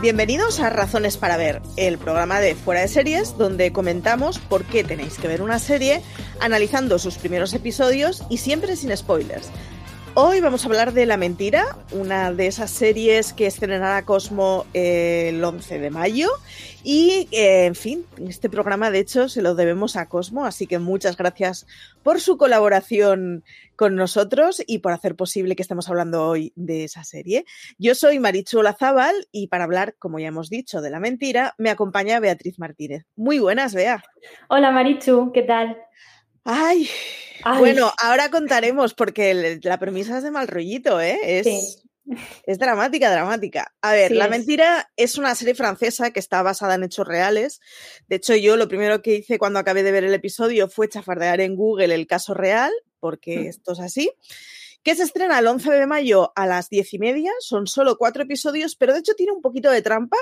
Bienvenidos a Razones para Ver, el programa de Fuera de Series, donde comentamos por qué tenéis que ver una serie, analizando sus primeros episodios y siempre sin spoilers. Hoy vamos a hablar de La Mentira, una de esas series que estrenará Cosmo eh, el 11 de mayo. Y, eh, en fin, este programa de hecho se lo debemos a Cosmo, así que muchas gracias por su colaboración con nosotros y por hacer posible que estemos hablando hoy de esa serie. Yo soy Marichu Olazábal y para hablar, como ya hemos dicho, de La Mentira, me acompaña Beatriz Martínez. Muy buenas, Bea. Hola Marichu, ¿qué tal? Ay, bueno, ahora contaremos porque la premisa es de mal rollito, ¿eh? Es, es dramática, dramática. A ver, La Mentira es una serie francesa que está basada en hechos reales. De hecho, yo lo primero que hice cuando acabé de ver el episodio fue chafardear en Google el caso real, porque mm. esto es así que se estrena el 11 de mayo a las 10 y media. Son solo cuatro episodios, pero de hecho tiene un poquito de trampa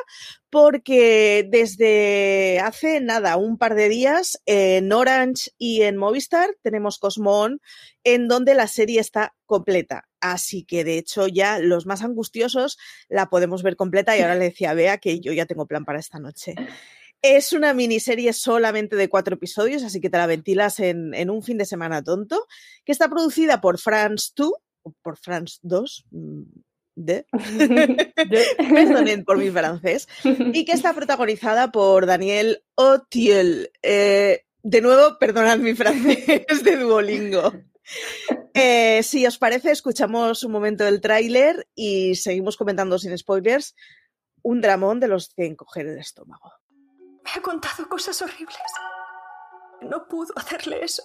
porque desde hace nada, un par de días, en Orange y en Movistar tenemos Cosmón, en donde la serie está completa. Así que de hecho ya los más angustiosos la podemos ver completa y ahora le decía a Bea que yo ya tengo plan para esta noche. Es una miniserie solamente de cuatro episodios, así que te la ventilas en, un fin de semana tonto, que está producida por France 2, o por France 2, mm, de, perdonen por mi francés, y que está protagonizada por Daniel Otiel. Eh, de nuevo, perdonad mi francés de Duolingo. Eh, si os parece, escuchamos un momento del tráiler y seguimos comentando sin spoilers un dramón de los que encoger el estómago. Me ha contado cosas horribles. No pudo hacerle eso.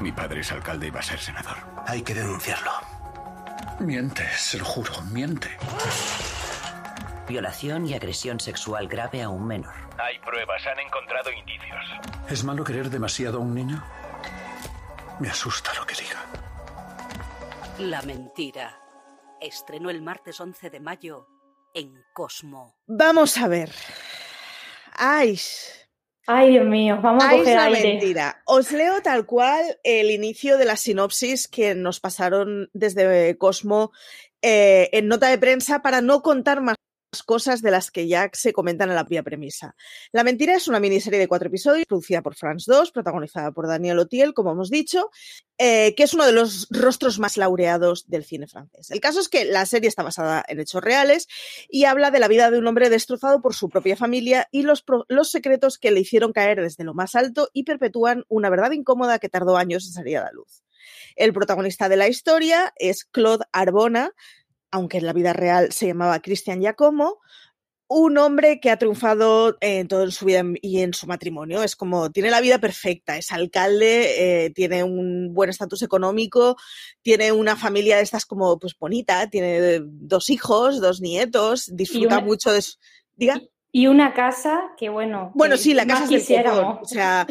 Mi padre es alcalde y va a ser senador. Hay que denunciarlo. Miente, se lo juro, miente. Violación y agresión sexual grave a un menor. Hay pruebas, han encontrado indicios. ¿Es malo querer demasiado a un niño? Me asusta lo que diga. La mentira. Estrenó el martes 11 de mayo en Cosmo. Vamos a ver. Ay. Ay, Dios mío, vamos a coger la mentira. Os leo tal cual el inicio de la sinopsis que nos pasaron desde Cosmo eh, en nota de prensa para no contar más cosas de las que ya se comentan en la propia premisa. La mentira es una miniserie de cuatro episodios producida por France 2, protagonizada por Daniel Otiel, como hemos dicho, eh, que es uno de los rostros más laureados del cine francés. El caso es que la serie está basada en hechos reales y habla de la vida de un hombre destrozado por su propia familia y los, los secretos que le hicieron caer desde lo más alto y perpetúan una verdad incómoda que tardó años en salir a la luz. El protagonista de la historia es Claude Arbona, aunque en la vida real se llamaba Cristian Giacomo, un hombre que ha triunfado en todo su vida y en su matrimonio. Es como, tiene la vida perfecta, es alcalde, eh, tiene un buen estatus económico, tiene una familia de estas como, pues bonita, tiene dos hijos, dos nietos, disfruta mucho de su... Diga. Y una casa que, bueno. Bueno, sí, la casa es del O sea,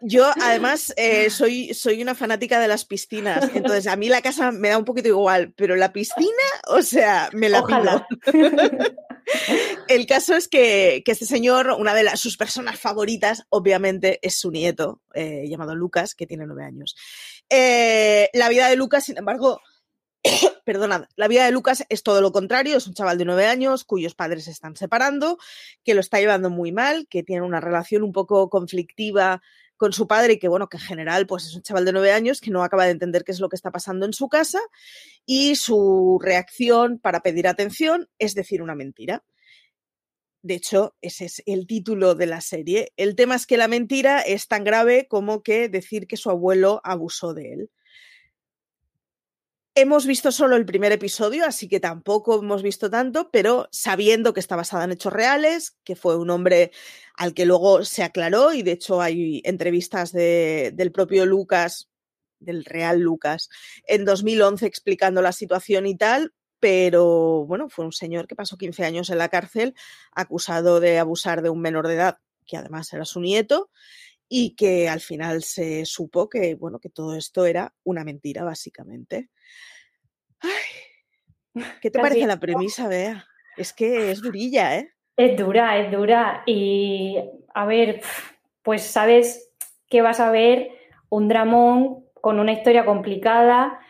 yo además eh, soy, soy una fanática de las piscinas. Entonces, a mí la casa me da un poquito igual, pero la piscina, o sea, me la Ojalá. El caso es que, este señor, una de las, sus personas favoritas, obviamente, es su nieto, eh, llamado Lucas, que tiene nueve años. Eh, la vida de Lucas, sin embargo, perdonad, la vida de Lucas es todo lo contrario, es un chaval de nueve años cuyos padres se están separando, que lo está llevando muy mal, que tiene una relación un poco conflictiva con su padre y que, bueno, que en general, pues es un chaval de nueve años que no acaba de entender qué es lo que está pasando en su casa y su reacción para pedir atención es decir una mentira. De hecho, ese es el título de la serie. El tema es que la mentira es tan grave como que decir que su abuelo abusó de él. Hemos visto solo el primer episodio, así que tampoco hemos visto tanto, pero sabiendo que está basada en hechos reales, que fue un hombre al que luego se aclaró, y de hecho hay entrevistas de, del propio Lucas, del real Lucas, en 2011 explicando la situación y tal, pero bueno, fue un señor que pasó 15 años en la cárcel acusado de abusar de un menor de edad, que además era su nieto, y que al final se supo que, bueno, que todo esto era una mentira, básicamente. ¿Qué te parece la premisa, Bea? Es que es durilla, ¿eh? Es dura, es dura. Y a ver, pues sabes que vas a ver un dramón con una historia complicada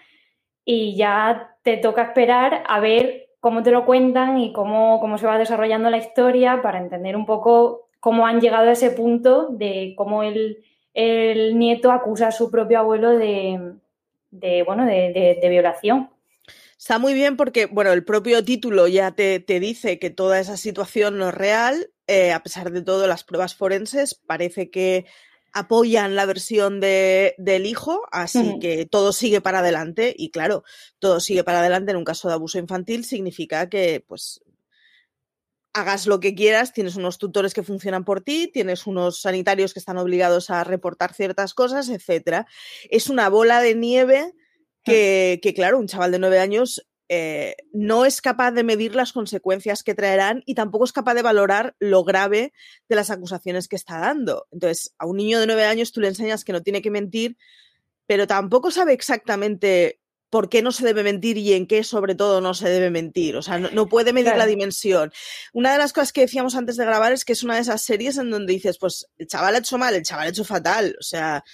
y ya te toca esperar a ver cómo te lo cuentan y cómo, cómo se va desarrollando la historia para entender un poco cómo han llegado a ese punto de cómo el, el nieto acusa a su propio abuelo de, de bueno, de, de, violación. Está muy bien porque, bueno, el propio título ya te, te dice que toda esa situación no es real. Eh, a pesar de todo, las pruebas forenses parece que apoyan la versión de, del hijo, así que todo sigue para adelante. Y claro, todo sigue para adelante en un caso de abuso infantil significa que, pues, hagas lo que quieras, tienes unos tutores que funcionan por ti, tienes unos sanitarios que están obligados a reportar ciertas cosas, etcétera. Es una bola de nieve que, que claro, un chaval de nueve años eh, no es capaz de medir las consecuencias que traerán y tampoco es capaz de valorar lo grave de las acusaciones que está dando. Entonces, a un niño de nueve años tú le enseñas que no tiene que mentir, pero tampoco sabe exactamente por qué no se debe mentir y en qué sobre todo no se debe mentir. O sea, no, puede medir la dimensión. Una de las cosas que decíamos antes de grabar es que es una de esas series en donde dices, pues el chaval ha hecho mal, el chaval ha hecho fatal. O sea,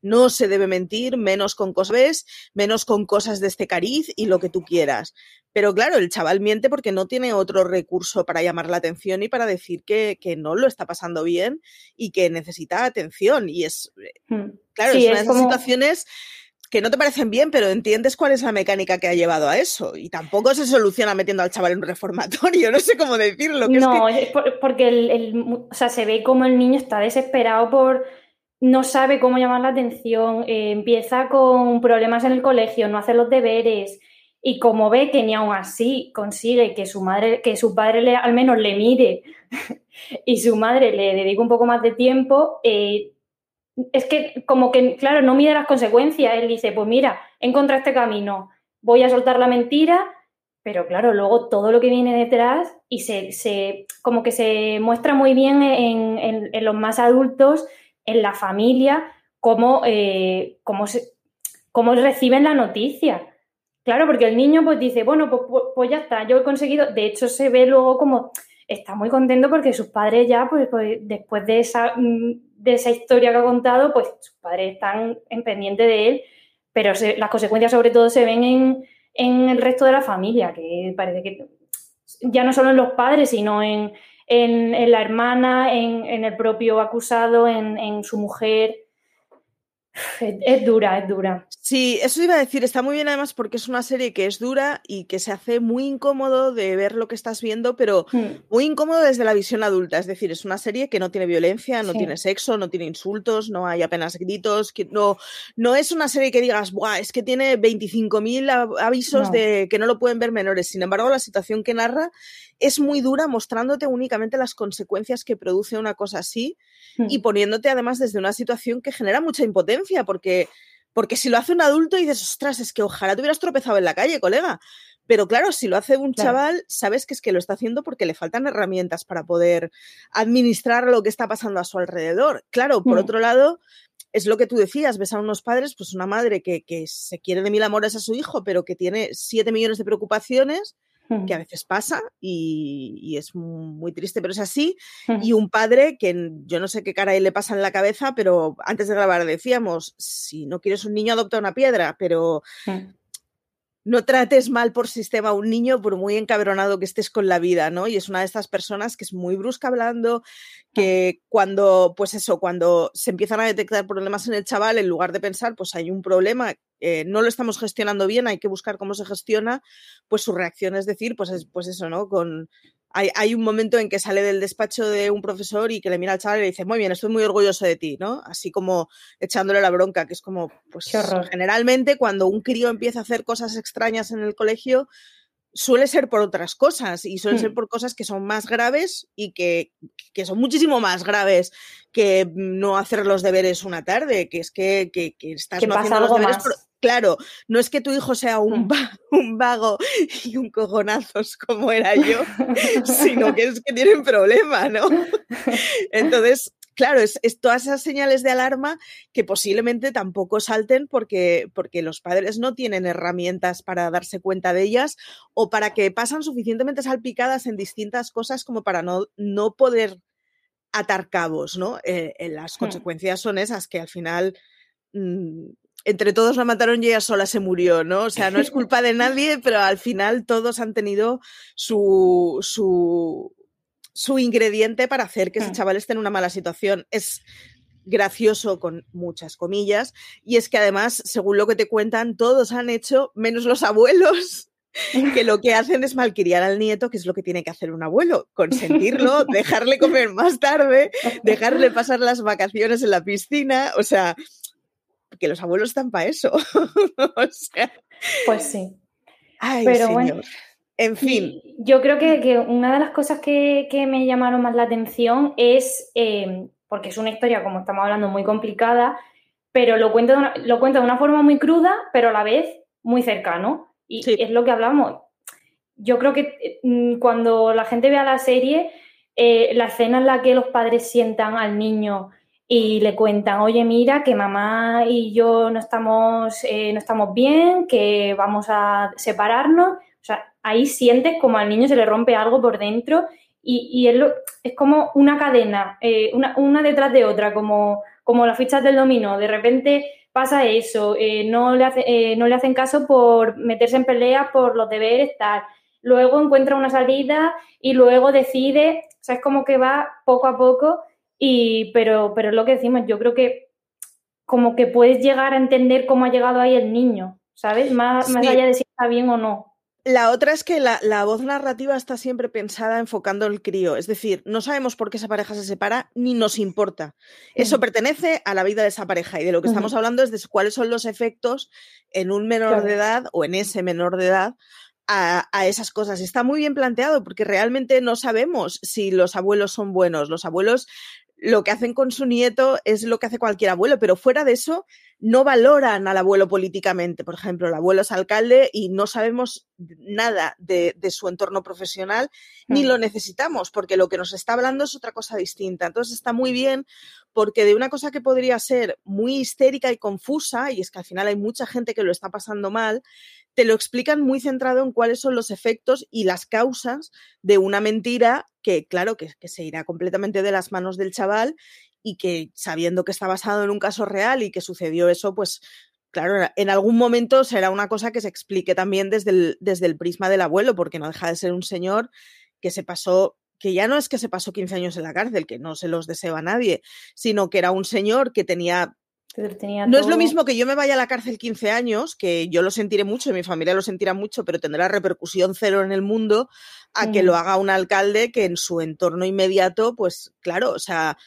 no se debe mentir, menos con cosas, menos con cosas de este cariz y lo que tú quieras. Pero claro, el chaval miente porque no tiene otro recurso para llamar la atención y para decir que, no lo está pasando bien y que necesita atención. Y es, hmm. claro, es una de esas situaciones que no te parecen bien, pero entiendes cuál es la mecánica que ha llevado a eso. Y tampoco se soluciona metiendo al chaval en un reformatorio, no sé cómo decirlo. no, es, porque el, o sea, se ve como el niño está desesperado por... No sabe cómo llamar la atención, eh, empieza con problemas en el colegio, no hace los deberes, y como ve que ni aún así consigue que su madre, que su padre le, al menos le mire y su madre le dedique un poco más de tiempo, eh, es que como que, claro, no mide las consecuencias. Él dice, pues mira, he encontrado este camino, voy a soltar la mentira, pero claro, luego todo lo que viene detrás y se, se como que se muestra muy bien en, en, los más adultos, en la familia, cómo, eh, cómo, se, cómo reciben la noticia. Claro, porque el niño pues dice, bueno, pues, pues, pues, ya está, yo he conseguido, de hecho se ve luego como está muy contento porque sus padres ya, pues, pues después de esa mm, de esa historia que ha contado, pues sus padres están en pendiente de él, pero las consecuencias sobre todo se ven en, en, el resto de la familia, que parece que ya no solo en los padres, sino en, en la hermana, en, el propio acusado, en, su mujer. Es, dura, es dura. Sí, eso iba a decir, está muy bien además porque es una serie que es dura y que se hace muy incómodo de ver lo que estás viendo, pero hmm. muy incómodo desde la visión adulta. Es decir, es una serie que no tiene violencia, no tiene sexo, no tiene insultos, no hay apenas gritos, que no, no es una serie que digas, Buah, es que tiene 25.000 avisos de que no lo pueden ver menores. Sin embargo, la situación que narra es muy dura mostrándote únicamente las consecuencias que produce una cosa así y hmm. poniéndote además desde una situación que genera mucha impotencia, porque, porque si lo hace un adulto y dices, ostras, es que ojalá te hubieras tropezado en la calle, colega. Pero claro, si lo hace un chaval, sabes que es que lo está haciendo porque le faltan herramientas para poder administrar lo que está pasando a su alrededor. Claro, por hmm. otro lado, es lo que tú decías, ves a unos padres, pues una madre que, que se quiere de mil amores a su hijo, pero que tiene siete millones de preocupaciones que a veces pasa y, es muy triste, pero es así. Y un padre que yo no sé qué cara le pasa en la cabeza, pero antes de grabar decíamos, si no quieres un niño, adopta una piedra, pero no trates mal por sistema a un niño por muy encabronado que estés con la vida, ¿no? Y es una de estas personas que es muy brusca hablando, que cuando, pues eso, cuando se empiezan a detectar problemas en el chaval, en lugar de pensar, pues hay un problema, eh, no lo estamos gestionando bien, hay que buscar cómo se gestiona, pues su reacción es decir, pues, es, pues eso, ¿no? Con hay, un momento en que sale del despacho de un profesor y que le mira al chaval y le dice, muy bien, estoy muy orgulloso de ti, ¿no? Así como echándole la bronca, que es como, pues generalmente cuando un crío empieza a hacer cosas extrañas en el colegio, suele ser por otras cosas y suele ser hmm. por cosas que son más graves y que, que, son muchísimo más graves que no hacer los deberes una tarde, que es que, que, que estás no haciendo los deberes claro, no es que tu hijo sea un, mm. un vago y un cojonazos como era yo, sino que es que tienen problema, ¿no? Entonces, claro, es, todas esas señales de alarma que posiblemente tampoco salten porque, porque los padres no tienen herramientas para darse cuenta de ellas o para que pasan suficientemente salpicadas en distintas cosas como para no, no poder atar cabos, ¿no? Eh, eh, las mm. consecuencias son esas que al final mm, entre todos la mataron y ella sola se murió, ¿no? O sea, no es culpa de nadie, pero al final todos han tenido su, su, su ingrediente para hacer que ese hmm. chaval esté en una mala situación. Es gracioso con muchas comillas y es que además, según lo que te cuentan, todos han hecho, menos los abuelos, que lo que hacen es malcriar al nieto, que es lo que tiene que hacer un abuelo, consentirlo, dejarle comer más tarde, dejarle pasar las vacaciones en la piscina, o sea, que los abuelos están para eso. pues sí. Pero bueno. En fin. Yo creo que, una de las cosas que, me llamaron más la atención es, eh, porque es una historia, como estamos hablando, muy complicada, pero lo cuenta de una, lo cuenta de una forma muy cruda, pero a la vez muy cercano. Y es lo que hablamos. Yo creo que mm, cuando la gente vea la serie, eh, la escena en la que los padres sientan al niño y le cuentan, oye, mira, que mamá y yo no estamos, eh, no estamos bien, que vamos a separarnos. O sea, ahí sientes como al niño se le rompe algo por dentro y, es, es, como una cadena, eh, una, detrás de otra, como, como las fichas del dominó. De repente pasa eso, eh, no, le hace, no le hacen caso por meterse en peleas por los deberes, tal. Luego encuentra una salida y luego decide, o sea, es como que va poco a poco y, pero, pero es lo que decimos, yo creo que como que puedes llegar a entender cómo ha llegado ahí el niño, ¿sabes? Más, más allá de si está bien o no. La otra es que la, voz narrativa está siempre pensada enfocando el crío, es decir, no sabemos por qué esa pareja se separa ni nos importa. Eso pertenece a la vida de esa pareja y de lo que estamos hablando es de cuáles son los efectos en un menor de edad o en ese menor de edad a, a, esas cosas. Está muy bien planteado porque realmente no sabemos si los abuelos son buenos. Los abuelos lo que hacen con su nieto es lo que hace cualquier abuelo, pero fuera de eso no valoran al abuelo políticamente. Por ejemplo, el abuelo es alcalde y no sabemos nada de, su entorno profesional ni lo necesitamos porque lo que nos está hablando es otra cosa distinta. Entonces está muy bien porque de una cosa que podría ser muy histérica y confusa, y es que al final hay mucha gente que lo está pasando mal, te lo explican muy centrado en cuáles son los efectos y las causas de una mentira que, claro, que, se irá completamente de las manos del chaval y que sabiendo que está basado en un caso real y que sucedió eso, pues claro, en algún momento será una cosa que se explique también desde el, desde el prisma del abuelo, porque no deja de ser un señor que se pasó que ya no es que se pasó 15 años en la cárcel, que no se los desea a nadie, sino que era un señor que tenía no es lo mismo que yo me vaya a la cárcel 15 años, que yo lo sentiré mucho, mi familia lo sentirá mucho, pero tendrá repercusión cero en el mundo, a que lo haga un alcalde que en su entorno inmediato, pues claro, o sea,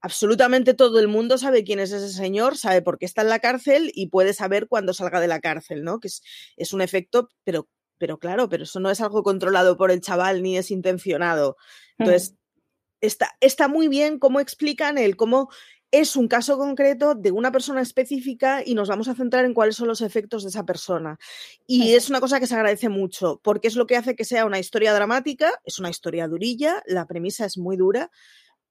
absolutamente todo el mundo sabe quién es ese señor, sabe por qué está en la cárcel y puede saber cuándo salga de la cárcel, ¿no? Que es, es un efecto, pero, pero claro, pero eso no es algo controlado por el chaval ni es intencionado. Entonces, está, está muy bien cómo explican el cómo es un caso concreto de una persona específica y nos vamos a centrar en cuáles son los efectos de esa persona. Y es una cosa que se agradece mucho, porque es lo que hace que sea una historia dramática, es una historia durilla, la premisa es muy dura,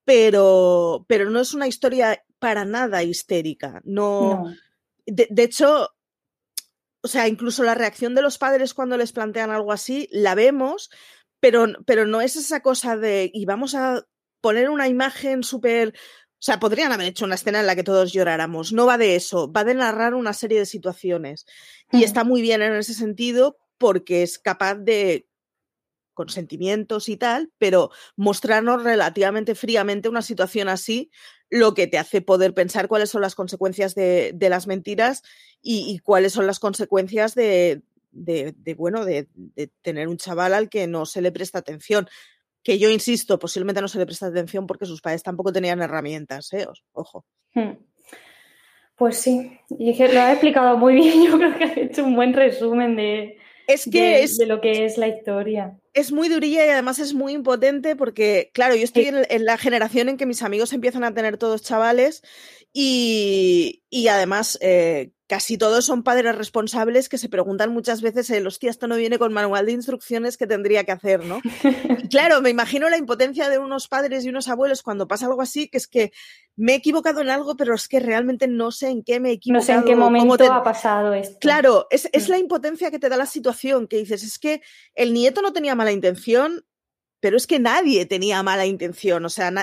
pero, pero no es una historia para nada histérica. No. De, de hecho, o sea, incluso la reacción de los padres cuando les plantean algo así, la vemos, pero, pero no es esa cosa de, y vamos a poner una imagen súper o sea, podrían haber hecho una escena en la que todos lloráramos. No va de eso, va de narrar una serie de situaciones. Y está muy bien en ese sentido porque es capaz de, con sentimientos y tal, pero mostrarnos relativamente fríamente una situación así, lo que te hace poder pensar cuáles son las consecuencias de, las mentiras y, cuáles son las consecuencias de, de, bueno, de, tener un chaval al que no se le presta atención que yo insisto, posiblemente no se le presta atención porque sus padres tampoco tenían herramientas, ¿eh? ojo. Hmm. Pues sí, y lo ha explicado muy bien, yo creo que ha hecho un buen resumen de, es que de, lo que es la historia. Es muy durilla y además es muy impotente porque, claro, yo estoy en, la generación en que mis amigos empiezan a tener todos chavales y, y además eh, casi todos son padres responsables que se preguntan muchas veces, el hostia, esto no viene con manual de instrucciones que tendría que hacer, ¿no? claro, me imagino la impotencia de unos padres y unos abuelos cuando pasa algo así, que es que me he equivocado en algo, pero es que realmente no sé en qué me he equivocado. No sé en qué momento ha pasado esto. Claro, es, es mm. la impotencia que te da la situación, que dices, es que el nieto no tenía mala intención, pero es que nadie tenía mala intención, o sea,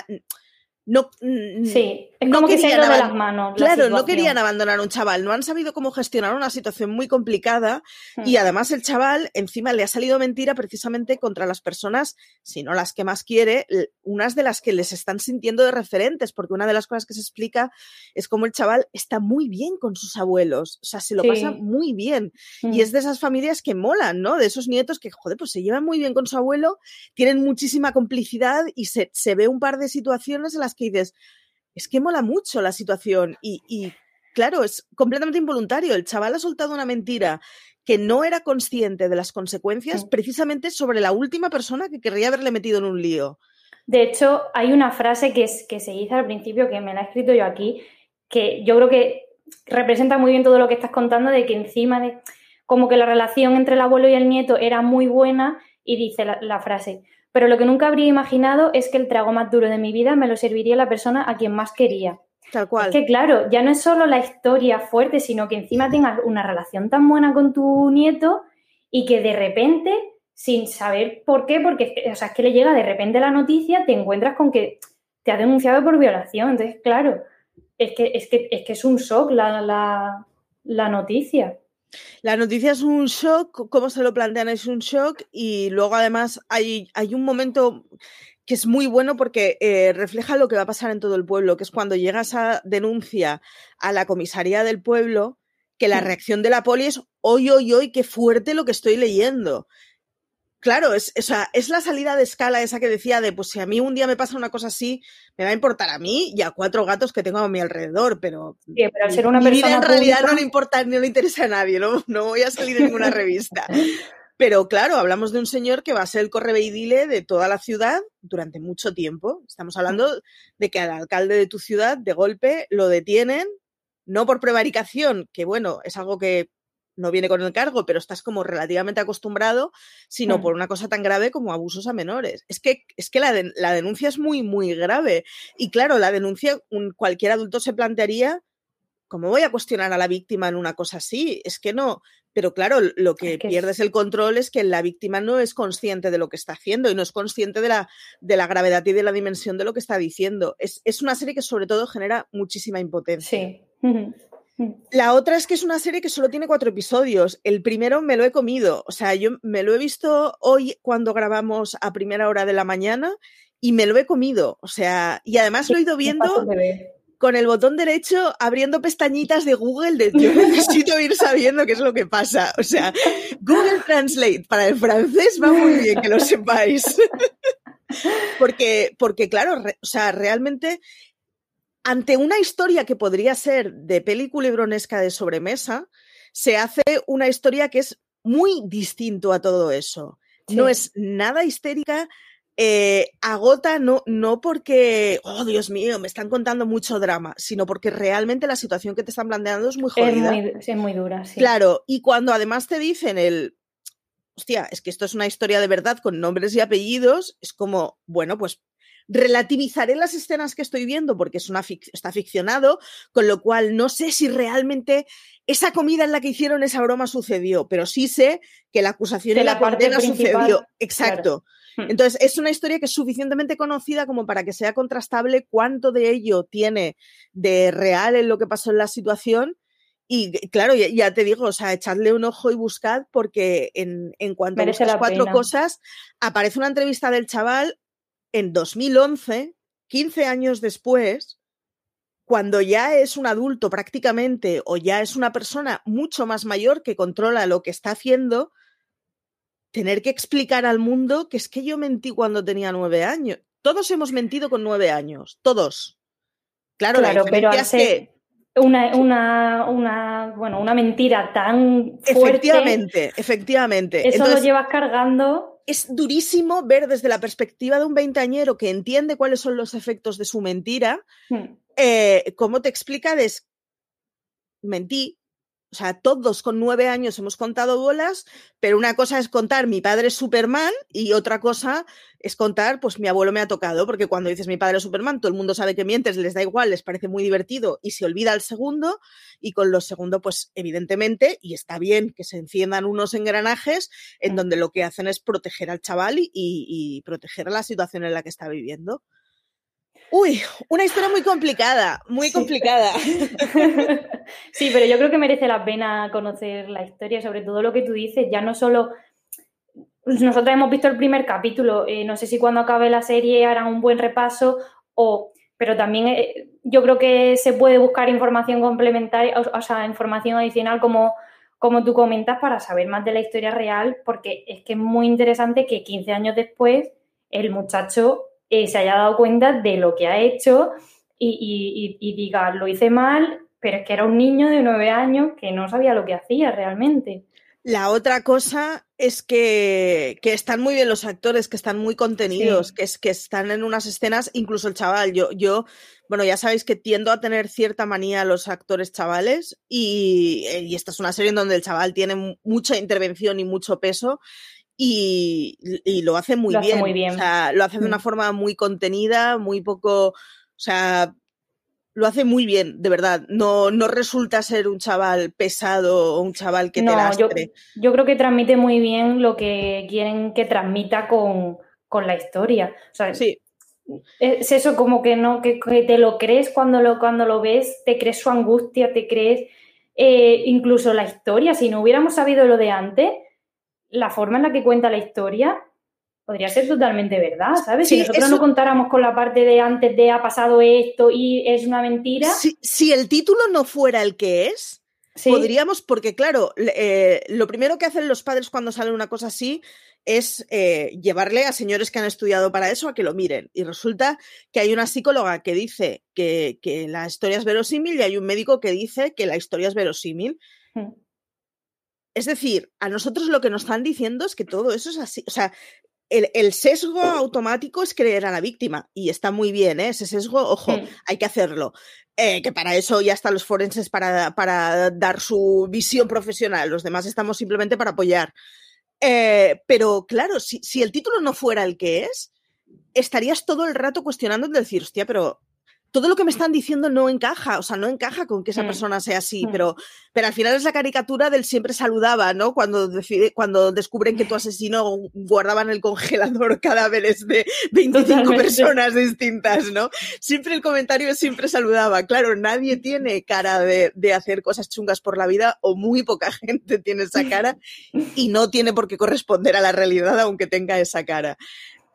no, sí, es como que se de las manos. Claro, no querían abandonar a un chaval, no han sabido cómo gestionar una situación muy complicada y hmm. además el chaval encima le ha salido mentira precisamente contra las personas, si no las que más quiere, unas de las que les están sintiendo de referentes, porque una de las cosas que se explica es cómo el chaval está muy bien con sus abuelos, o sea, se lo pasa muy bien y hmm. es de esas familias que molan, ¿no? De esos nietos que, joder, pues se llevan muy bien con su abuelo, tienen muchísima complicidad y se, se ve un par de situaciones en las que dices, es que mola mucho la situación y, claro, es completamente involuntario. El chaval ha soltado una mentira que no era consciente de las consecuencias precisamente sobre la última persona que querría haberle metido en un lío. De hecho, hay una frase que, es, que se dice al principio, que me la he escrito yo aquí, que yo creo que representa muy bien todo lo que estás contando, de que encima de como que la relación entre el abuelo y el nieto era muy buena y dice la frase, pero lo que nunca habría imaginado es que el trago más duro de mi vida me lo serviría la persona a quien más quería. Tal cual. Es que claro, ya no es solo la historia fuerte, sino que encima tengas una relación tan buena con tu nieto y que de repente, sin saber por qué, porque o sea, es que le llega de repente la noticia, te encuentras con que te ha denunciado por violación. Entonces, claro, es que es, que, es, que es un shock la, la noticia. La noticia es un shock, cómo se lo plantean es un shock y luego además hay, hay un momento que es muy bueno porque eh, refleja lo que va a pasar en todo el pueblo, que es cuando llega esa denuncia a la comisaría del pueblo, que la reacción de la poli es, hoy, hoy, hoy, qué fuerte lo que estoy leyendo. Claro, es, es la salida de escala esa que decía de, pues si a mí un día me pasa una cosa así, me va a importar a mí y a cuatro gatos que tengo a mi alrededor, pero, sí, pero ser una mi vida en realidad no le importa ni le interesa a nadie, no, no voy a salir en ninguna revista. Pero claro, hablamos de un señor que va a ser el correveidile de toda la ciudad durante mucho tiempo. Estamos hablando de que al alcalde de tu ciudad, de golpe, lo detienen, no por prevaricación, que bueno, es algo que no viene con el cargo, pero estás como relativamente acostumbrado, sino mm. por una cosa tan grave como abusos a menores. Es que, es que la, la denuncia es muy, muy grave. Y claro, la denuncia, un, cualquier adulto se plantearía, ¿cómo voy a cuestionar a la víctima en una cosa así? Es que no. Pero claro, lo que, pierdes el control es que la víctima no es consciente de lo que está haciendo y no es consciente de la, de la gravedad y de la dimensión de lo que está diciendo. Es, es una serie que sobre todo genera muchísima impotencia. Sí. La otra es que es una serie que solo tiene cuatro episodios. El primero me lo he comido. O sea, yo me lo he visto hoy cuando grabamos a primera hora de la mañana y me lo he comido. O sea, y además lo he ido viendo con el botón derecho abriendo pestañitas de Google de yo necesito ir sabiendo qué es lo que pasa. O sea, Google Translate para el francés va muy bien, que lo sepáis. porque, porque claro, o sea, realmente ante una historia que podría ser de película libronesca de sobremesa, se hace una historia que es muy distinto a todo eso. No es nada histérica, eh, agota no, no porque, oh Dios mío, me están contando mucho drama, sino porque realmente la situación que te están planteando es muy jodida. Es muy, dura, sí. Claro, y cuando además te dicen el, hostia, es que esto es una historia de verdad con nombres y apellidos, es como, bueno, pues relativizaré las escenas que estoy viendo porque es una está ficcionado, con lo cual no sé si realmente esa comida en la que hicieron esa broma sucedió, pero sí sé que la acusación de la, condena sucedió. Exacto. Hmm. Entonces, es una historia que es suficientemente conocida como para que sea contrastable cuánto de ello tiene de real en lo que pasó en la situación. Y claro, ya, te digo, o sea, echadle un ojo y buscad porque en, cuanto a las cuatro cosas, aparece una entrevista del chaval en 2011, 15 años después, cuando ya es un adulto prácticamente o ya es una persona mucho más mayor que controla lo que está haciendo, tener que explicar al mundo que es que yo mentí cuando tenía nueve años. Todos hemos mentido con nueve años, todos. Claro, claro pero hace una, una, una, bueno, una mentira tan fuerte. Efectivamente, efectivamente. Eso lo llevas cargando es durísimo ver desde la perspectiva de un veinteañero que entiende cuáles son los efectos de su mentira, hmm. eh, cómo te explica de mentí, o sea, todos con nueve años hemos contado bolas, pero una cosa es contar mi padre es Superman y otra cosa es contar, pues mi abuelo me ha tocado, porque cuando dices mi padre es Superman, todo el mundo sabe que mientes, les da igual, les parece muy divertido y se olvida el segundo. Y con los segundos, pues evidentemente, y está bien que se enciendan unos engranajes en donde lo que hacen es proteger al chaval y, y proteger la situación en la que está viviendo. Uy, una historia muy complicada, muy complicada. sí, pero yo creo que merece la pena conocer la historia, sobre todo lo que tú dices, ya no solo... Nosotros hemos visto el primer capítulo, eh, no sé si cuando acabe la serie harán un buen repaso o pero también eh, yo creo que se puede buscar información complementaria, o, sea, información adicional como, como tú comentas para saber más de la historia real, porque es que es muy interesante que 15 años después el muchacho eh, se haya dado cuenta de lo que ha hecho y, diga, lo hice mal, pero es que era un niño de nueve años que no sabía lo que hacía realmente. La otra cosa es que, están muy bien los actores, que están muy contenidos, que, es, que están en unas escenas, incluso el chaval. Yo, yo, bueno, ya sabéis que tiendo a tener cierta manía a los actores chavales y, y esta es una serie en donde el chaval tiene mucha intervención y mucho peso y, lo hace muy bien. muy bien. O sea, lo hace de una mm. forma muy contenida, muy poco, o sea, lo hace muy bien, de verdad. No, no resulta ser un chaval pesado o un chaval que te lastre. Yo, yo, creo que transmite muy bien lo que quieren que transmita con, la historia. O sea, sí. Es eso como que no, que, te lo crees cuando lo, cuando lo ves, te crees su angustia, te crees eh, incluso la historia. Si no hubiéramos sabido lo de antes, la forma en la que cuenta la historia podría ser totalmente verdad, ¿sabes? si nosotros no contáramos con la parte de antes de ha pasado esto y es una mentira. Si, el título no fuera el que es, podríamos, porque claro, eh, lo primero que hacen los padres cuando sale una cosa así es eh, llevarle a señores que han estudiado para eso a que lo miren. Y resulta que hay una psicóloga que dice que, la historia es verosímil y hay un médico que dice que la historia es verosímil. Hmm. Es decir, a nosotros lo que nos están diciendo es que todo eso es así. O sea, el, sesgo automático es creer a la víctima y está muy bien, ¿eh? ese sesgo, ojo, hay que hacerlo. Eh, que para eso ya están los forenses para, para, dar su visión profesional, los demás estamos simplemente para apoyar. Eh, pero claro, si, si, el título no fuera el que es, estarías todo el rato cuestionando de decir, hostia, pero todo lo que me están diciendo no encaja, o sea, no encaja con que esa mm. persona sea así, mm. pero, pero al final es la caricatura del siempre saludaba, ¿no? Cuando, decide, cuando descubren que tu asesino guardaba en el congelador cadáveres de 25 personas distintas, ¿no? Siempre el comentario siempre saludaba. Claro, nadie tiene cara de, de hacer cosas chungas por la vida o muy poca gente tiene esa cara y no tiene por qué corresponder a la realidad aunque tenga esa cara.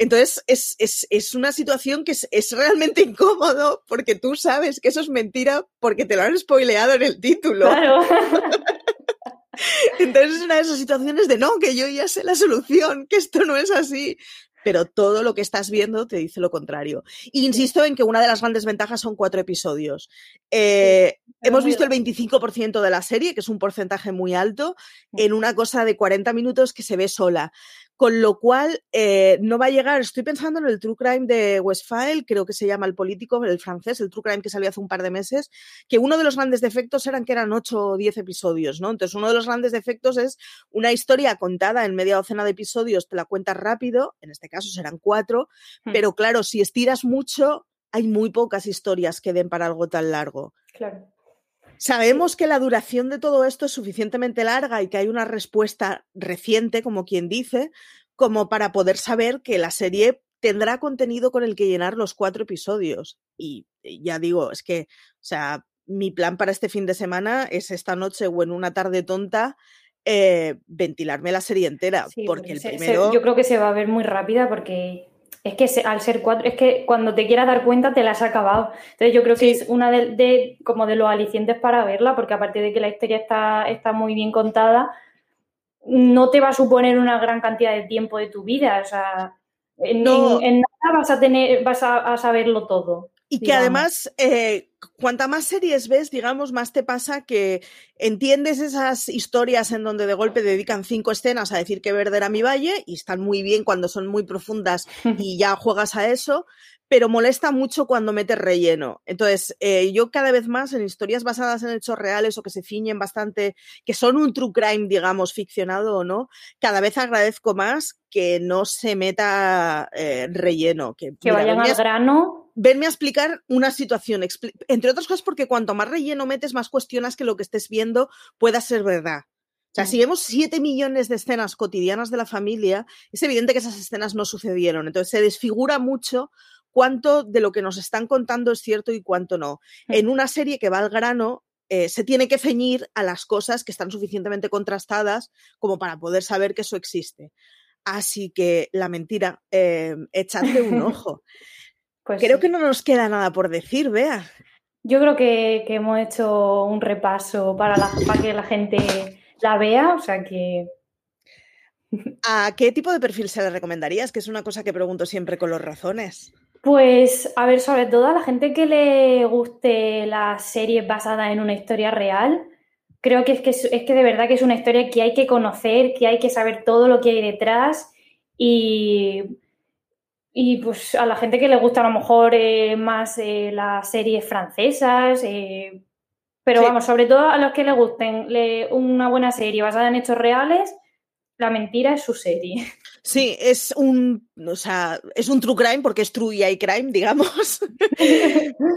Entonces, es, una situación que es, realmente incómodo porque tú sabes que eso es mentira porque te lo han spoileado en el título. Claro. Entonces es una de esas situaciones de no, que yo ya sé la solución, que esto no es así. Pero todo lo que estás viendo te dice lo contrario. insisto en que una de las grandes ventajas son cuatro episodios. Eh, hemos visto el 25% de la serie, que es un porcentaje muy alto, en una cosa de 40 minutos que se ve sola con lo cual eh, no va a llegar. Estoy pensando en el True Crime de Westfile, creo que se llama el político, el francés, el True Crime que salió hace un par de meses, que uno de los grandes defectos eran que eran 8 o 10 episodios, ¿no? Entonces, uno de los grandes defectos es una historia contada en media docena de episodios, te la cuentas rápido, en este caso serán cuatro, hmm. pero claro, si estiras mucho, hay muy pocas historias que den para algo tan largo. Claro. Sabemos que la duración de todo esto es suficientemente larga y que hay una respuesta reciente, como quien dice, como para poder saber que la serie tendrá contenido con el que llenar los cuatro episodios. Y ya digo, es que, o sea, mi plan para este fin de semana es esta noche o en una tarde tonta eh, ventilarme la serie entera. porque, el primero. yo creo que se va a ver muy rápida porque es que al ser cuatro, es que cuando te quieras dar cuenta te la has acabado. Entonces yo creo que es una de, como de los alicientes para verla, porque aparte de que la historia está, está muy bien contada, no te va a suponer una gran cantidad de tiempo de tu vida. O sea, en, nada vas a tener, vas a saberlo todo. Y que además, eh, cuanta más series ves, digamos, más te pasa que entiendes esas historias en donde de golpe dedican cinco escenas a decir que verde era mi valle y están muy bien cuando son muy profundas y ya juegas a eso, pero molesta mucho cuando metes relleno. Entonces, eh, yo cada vez más en historias basadas en hechos reales o que se ciñen bastante, que son un true crime, digamos, ficcionado o no, cada vez agradezco más que no se meta eh, relleno. Que, que vayan al grano. Venme a explicar una situación, entre otras cosas porque cuanto más relleno metes, más cuestionas que lo que estés viendo pueda ser verdad. O sea, si vemos 7 millones de escenas cotidianas de la familia, es evidente que esas escenas no sucedieron. Entonces se desfigura mucho cuánto de lo que nos están contando es cierto y cuánto no. Mm. En una serie que va al grano, eh, se tiene que ceñir a las cosas que están suficientemente contrastadas como para poder saber que eso existe. Así que la mentira, eh, echadle un ojo. Pues creo que no nos queda nada por decir, vea. Yo creo que, hemos hecho un repaso para, para que la gente la vea, o sea que ¿A qué tipo de perfil se le recomendarías? Que es una cosa que pregunto siempre con los razones. Pues, a ver, sobre todo a la gente que le guste las series basadas en una historia real, creo que es, que es que de verdad que es una historia que hay que conocer, que hay que saber todo lo que hay detrás y, y pues a la gente que le gusta a lo mejor eh, más eh, las series francesas, eh, pero vamos, sobre todo a los que le gusten una buena serie basada en hechos reales, la mentira es su serie. Sí, es un, o sea, es un true crime porque es true y hay crime, digamos,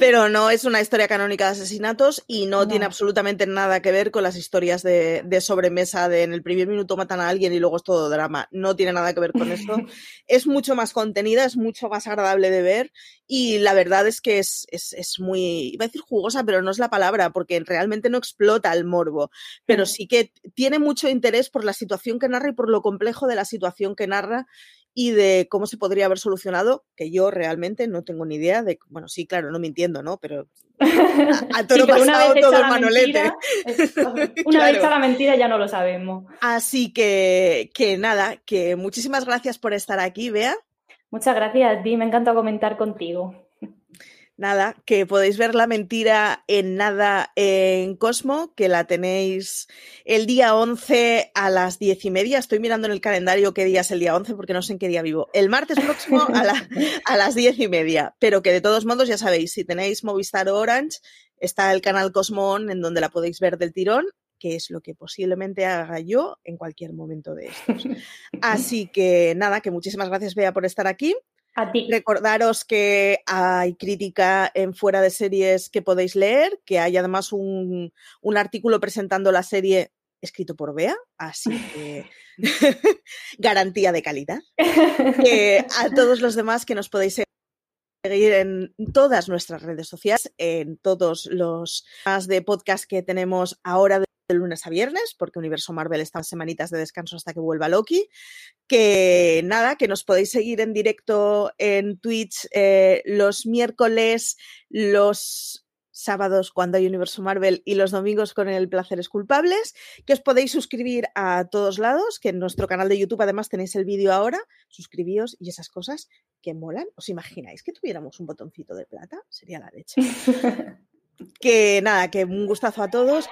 pero no es una historia canónica de asesinatos y no, tiene absolutamente nada que ver con las historias de, de, sobremesa de en el primer minuto matan a alguien y luego es todo drama. No tiene nada que ver con eso. es mucho más contenida, es mucho más agradable de ver y la verdad es que es, es, es, muy, iba a decir jugosa, pero no es la palabra porque realmente no explota el morbo, pero sí que tiene mucho interés por la situación que narra y por lo complejo de la situación que narra y de cómo se podría haber solucionado, que yo realmente no tengo ni idea de, bueno, sí, claro, no me entiendo, ¿no? Pero a, todo pasado todo el manolete. una vez está la mentira ya no lo sabemos. Así que, que nada, que muchísimas gracias por estar aquí, Bea. Muchas gracias a ti, me encanta comentar contigo nada, que podéis ver la mentira en nada en Cosmo, que la tenéis el día 11 a las diez y media. Estoy mirando en el calendario qué día es el día 11 porque no sé en qué día vivo. El martes próximo a, a las diez y media. Pero que de todos modos ya sabéis, si tenéis Movistar o Orange, está el canal Cosmo en donde la podéis ver del tirón que es lo que posiblemente haga yo en cualquier momento de estos. Así que nada, que muchísimas gracias, Bea, por estar aquí. Recordaros que hay crítica en fuera de series que podéis leer, que hay además un, artículo presentando la serie escrito por Bea, así que garantía de calidad. A todos los demás que nos podéis seguir en todas nuestras redes sociales, en todos los más de podcast que tenemos ahora de lunes a viernes, porque Universo Marvel está en semanitas de descanso hasta que vuelva Loki. Que nada, que nos podéis seguir en directo en Twitch eh, los miércoles, los sábados cuando hay Universo Marvel y los domingos con el Placeres Culpables, que os podéis suscribir a todos lados, que en nuestro canal de YouTube además tenéis el vídeo ahora, suscribíos y esas cosas que molan. ¿Os imagináis que tuviéramos un botoncito de plata? Sería la leche. que nada, que un gustazo a todos.